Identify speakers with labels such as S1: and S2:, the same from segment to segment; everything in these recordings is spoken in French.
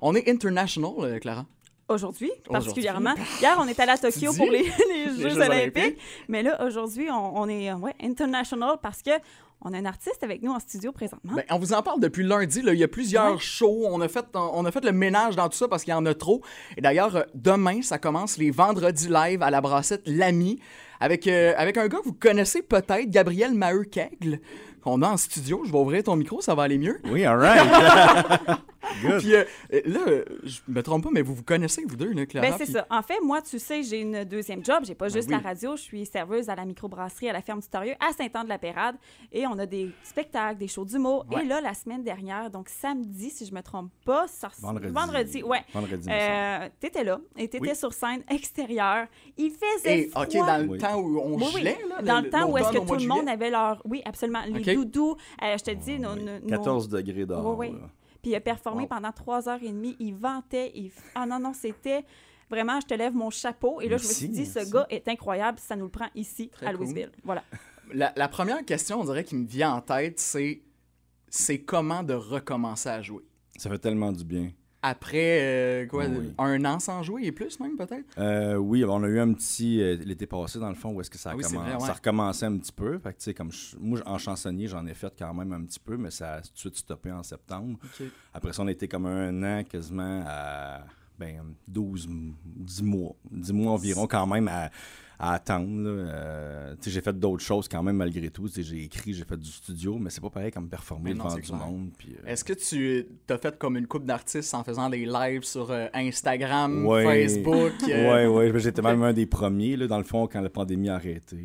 S1: On est international, euh, Clara.
S2: Aujourd'hui, particulièrement. Hier, on est allé à Tokyo pour les, Jeux, olympiques. Mais là, aujourd'hui, on, on, est ouais, international parce que on a un artiste avec nous en studio présentement.
S1: Ben, on vous en parle depuis lundi. Là. Il y a plusieurs shows. On a, fait, on a fait le ménage dans tout ça parce qu'il y en a trop. Et d'ailleurs, euh, demain, ça commence les vendredis live à la brassette L'Ami avec, euh, avec un gars que vous connaissez peut-être, Gabriel Maheu-Kegle, qu'on a en studio. Je vais ouvrir ton micro, ça va aller mieux.
S3: Oui, all right.
S1: Puis euh, là, je me trompe pas, mais vous vous connaissez, vous deux, là, Clara?
S2: Ben, c'est ça. En fait, moi, tu sais, j'ai une deuxième job. J'ai pas ben juste la radio. Je suis serveuse à la microbrasserie à la ferme du Torieux à Saint-Anne-de-la-Pérade. Et on a des spectacles, des shows d'humour. Et là, la semaine dernière, donc samedi, si je me trompe pas,
S3: vendredi.
S2: Vendredi, ouais.
S3: Vendredi.
S2: Euh, t'étais là et t'étais sur scène extérieure. Il faisait et, OK,
S1: dans le temps où on gelait, là,
S2: Dans le, temps où est-ce que tout le monde avait leur... Oui, absolument. Les doudous. Euh, je te dis... Nos,
S3: 14 degrés d'or.
S2: Oui, oui. Puis il a performé pendant trois heures et demie. Il vantait. Il... Ah non, non, c'était vraiment, je te lève mon chapeau. Et là, je me suis dit, ce gars est incroyable. Ça nous le prend ici, à Louisville. Voilà.
S1: La, première question, on dirait, qui me vient en tête, c'est c'est comment de recommencer à jouer?
S3: Ça fait tellement du bien
S1: après euh, quoi, un an sans jouer et plus même peut-être?
S3: Euh, oui, on a eu un petit euh, l'été passé dans le fond où est-ce que ça a, ah ça recommencé un petit peu. Fait que, comme moi en chansonnier j'en ai fait quand même un petit peu, mais ça a tout de suite stoppé en septembre. Après ça on a été comme un an quasiment à ben, 12, 10 mois, 10 mois environ quand même à à attendre. Euh, j'ai fait d'autres choses quand même malgré tout. J'ai écrit, j'ai fait du studio, mais c'est pas pareil comme performer devant du monde.
S1: Euh, Est-ce que tu as fait comme une coupe d'artistes en faisant des lives sur euh, Instagram, Facebook?
S3: Oui, oui. J'étais même un des premiers, là, dans le fond, quand la pandémie a arrêté.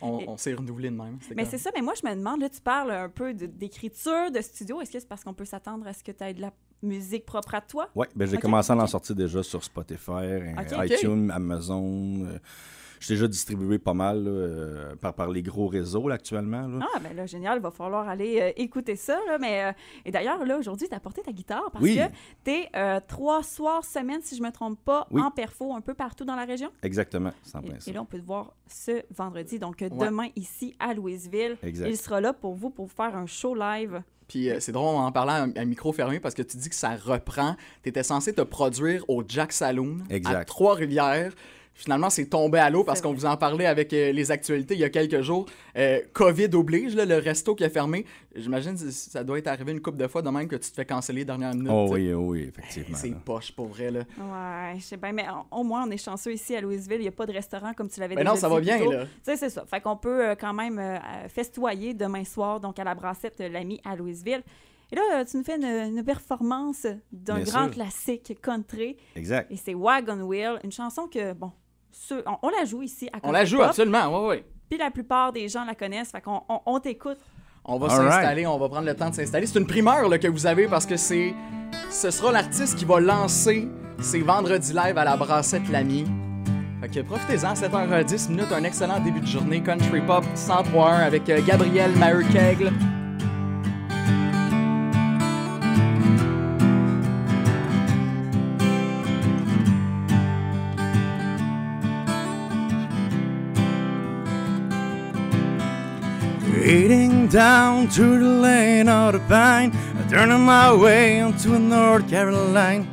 S1: On, s'est renouvelé de même.
S2: Mais c'est ça, mais moi, je me demande, là, tu parles un peu d'écriture, de, studio. Est-ce que c'est parce qu'on peut s'attendre à ce que tu aies de la musique propre à toi?
S3: Oui, ben, j'ai commencé à en sortir déjà sur Spotify, iTunes, Amazon. Je déjà distribué pas mal euh, par, par les gros réseaux actuellement.
S2: Ah, ben là, génial. Il va falloir aller euh, écouter ça. mais, euh, et d'ailleurs, là, aujourd'hui, tu as apporté ta guitare parce que tu es trois soirs semaine, si je me trompe pas, en perfo un peu partout dans la région?
S3: Exactement,
S2: sans et, et, là, on peut te voir ce vendredi. Donc, demain, ici, à Louisville. Il sera là pour vous pour faire un show live.
S1: Puis c'est drôle en parlant à, micro fermé parce que tu dis que ça reprend. Tu étais censé te produire au Jack Saloon à Trois-Rivières. Finalement, c'est tombé à l'eau parce qu'on vous en parlait avec euh, les actualités il y a quelques jours. Euh, COVID oblige, le resto qui a fermé. J'imagine que ça doit être arrivé une couple de fois de même que tu te fais canceller dernière minute.
S3: Oh oui, oh oui, effectivement.
S1: c'est poche pour vrai. Là.
S2: Ouais, je sais bien, mais au moins, on est chanceux ici à Louisville. Il n'y a pas de restaurant comme tu l'avais dit.
S1: Mais non, ça va bien, là. Tu
S2: sais, c'est ça. Fait qu'on peut euh, quand même festoyer demain soir, donc à la brassette L'Ami à Louisville. Et là, tu nous fais une, performance d'un grand classique country.
S3: Exact.
S2: Et c'est Wagon Wheel, une chanson que, bon, on, la joue ici à
S1: On la joue, absolument, oui, oui.
S2: Puis la plupart des gens la connaissent, fait qu'on on, t'écoute.
S1: On va s'installer, on va prendre le temps de s'installer. C'est une primeur que vous avez parce que c'est ce sera l'artiste qui va lancer ses vendredis live à la brassette L'Ami. Fait que profitez-en, 7h10 minutes, un excellent début de journée. Country Pop 103.1 avec euh, Gabriel Maheu-Kegle.
S4: Heading down to the lane of the pine, turning my way onto North Carolina.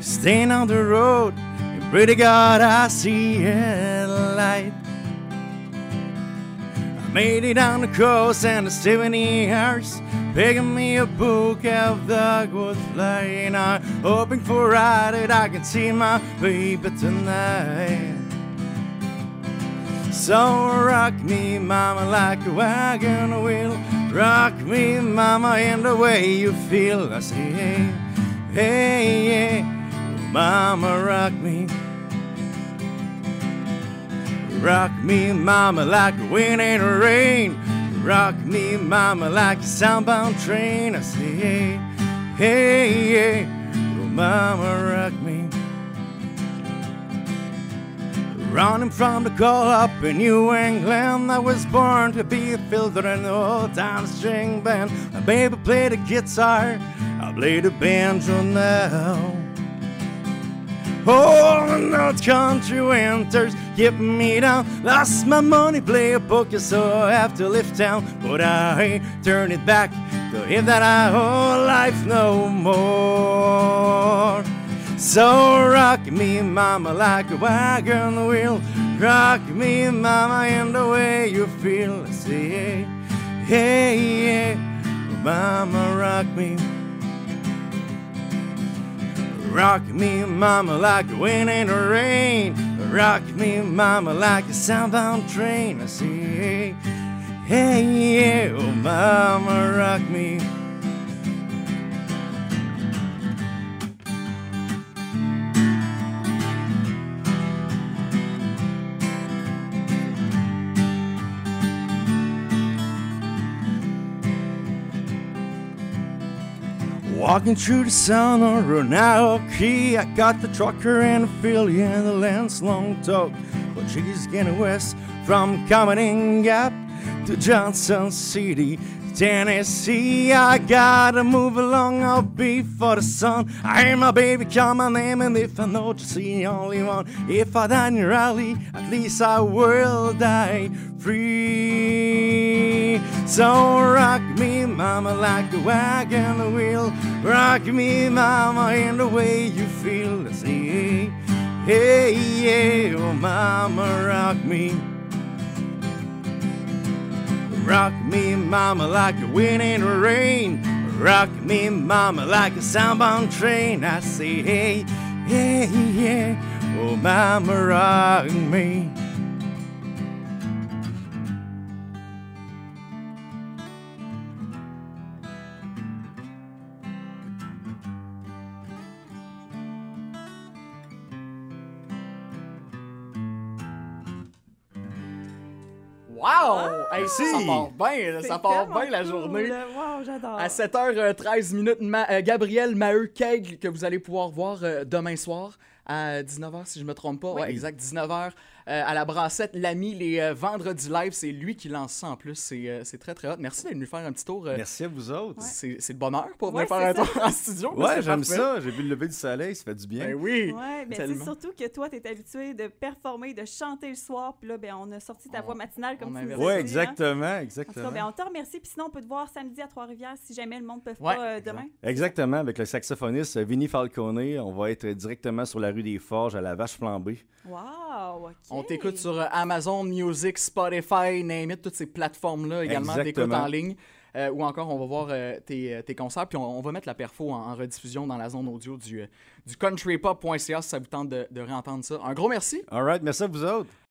S4: Staying on the road, and pray to God I see a light. I made it down the coast and the 70 hours, picking me a book of dogwood flying. I'm hoping for a ride that I can see my baby tonight. So rock me, mama, like a wagon wheel. Rock me, mama, in the way you feel. I say, hey, hey, hey, mama, rock me. Rock me, mama, like a wind in the rain. Rock me, mama, like a soundbound train. I say, hey, hey, hey, mama, rock me. Running from the cold up in New England, I was born to be a fiddler in the old time string band. My baby played the guitar, I play the banjo now. Oh, the country winters keep me down. Lost my money, play a poker, so I have to live town. But I turn it back to if that I whole life no more. So rock me, mama, like a wagon wheel. Rock me, mama, in the way you feel. I say, hey, hey, hey, mama, rock me. Rock me, mama, like the wind in the rain. Rock me, mama, like a southbound train. I say, hey, hey, yeah, oh, mama, rock me. Walking through the sun on Ronaldo Key, I got the trucker and the filly and the lance long talk. But she's getting west from Commoning Gap to Johnson City, Tennessee. I gotta move along, I'll be for the sun. I hear my baby call my name, and if I know just the only one, if I die in your at least I will die free. So rock me, mama, like a wagon wheel. Rock me, mama, in the way you feel. See, hey, yeah, oh, mama, rock me. Rock me, mama, like a wind in the rain. Rock me, mama, like a soundbound train. I say, hey, hey, yeah, oh, mama, rock me.
S1: Wow! ça part bien, ça part bien la journée.
S2: Wow, j'adore.
S1: À 7h13 minutes, euh, Gabriel Maheu Keg, que vous allez pouvoir voir euh, demain soir à 19h, si je me trompe pas. Ouais, exact, 19h. Euh, à la brassette, l'ami, les euh, vendredis live, c'est lui qui lance ça en plus. C'est, euh, très très hot. Merci d'être venu faire un petit tour.
S3: Merci à vous autres.
S1: C'est, le bonheur pour venir faire un tour en studio.
S3: Ouais, j'aime ça. J'ai vu le lever du soleil, ça fait du bien.
S1: Ben oui.
S2: Ouais, mais c'est surtout que toi, tu es habitué de performer, de chanter le soir. Puis là, ben, on a sorti ta voix matinale comme tu disais.
S3: Oui, exactement. exactement.
S2: ben, on te remercie. Puis sinon, on peut te voir samedi à Trois-Rivières si jamais le monde ne peut pas demain.
S3: Exactement. Avec le saxophoniste Vinny Falcone, on va être directement sur la rue des Forges à la Vache Flambée.
S2: Wow,
S1: On t'écoute sur Amazon Music, Spotify, name it, toutes ces plateformes-là également d'écoute en ligne. Euh, ou encore, on va voir euh, tes, tes, concerts, puis on, va mettre la perfo en, rediffusion dans la zone audio du, du countrypop.ca si ça vous tente de, de réentendre ça. Un gros merci.
S3: All right, merci à vous autres.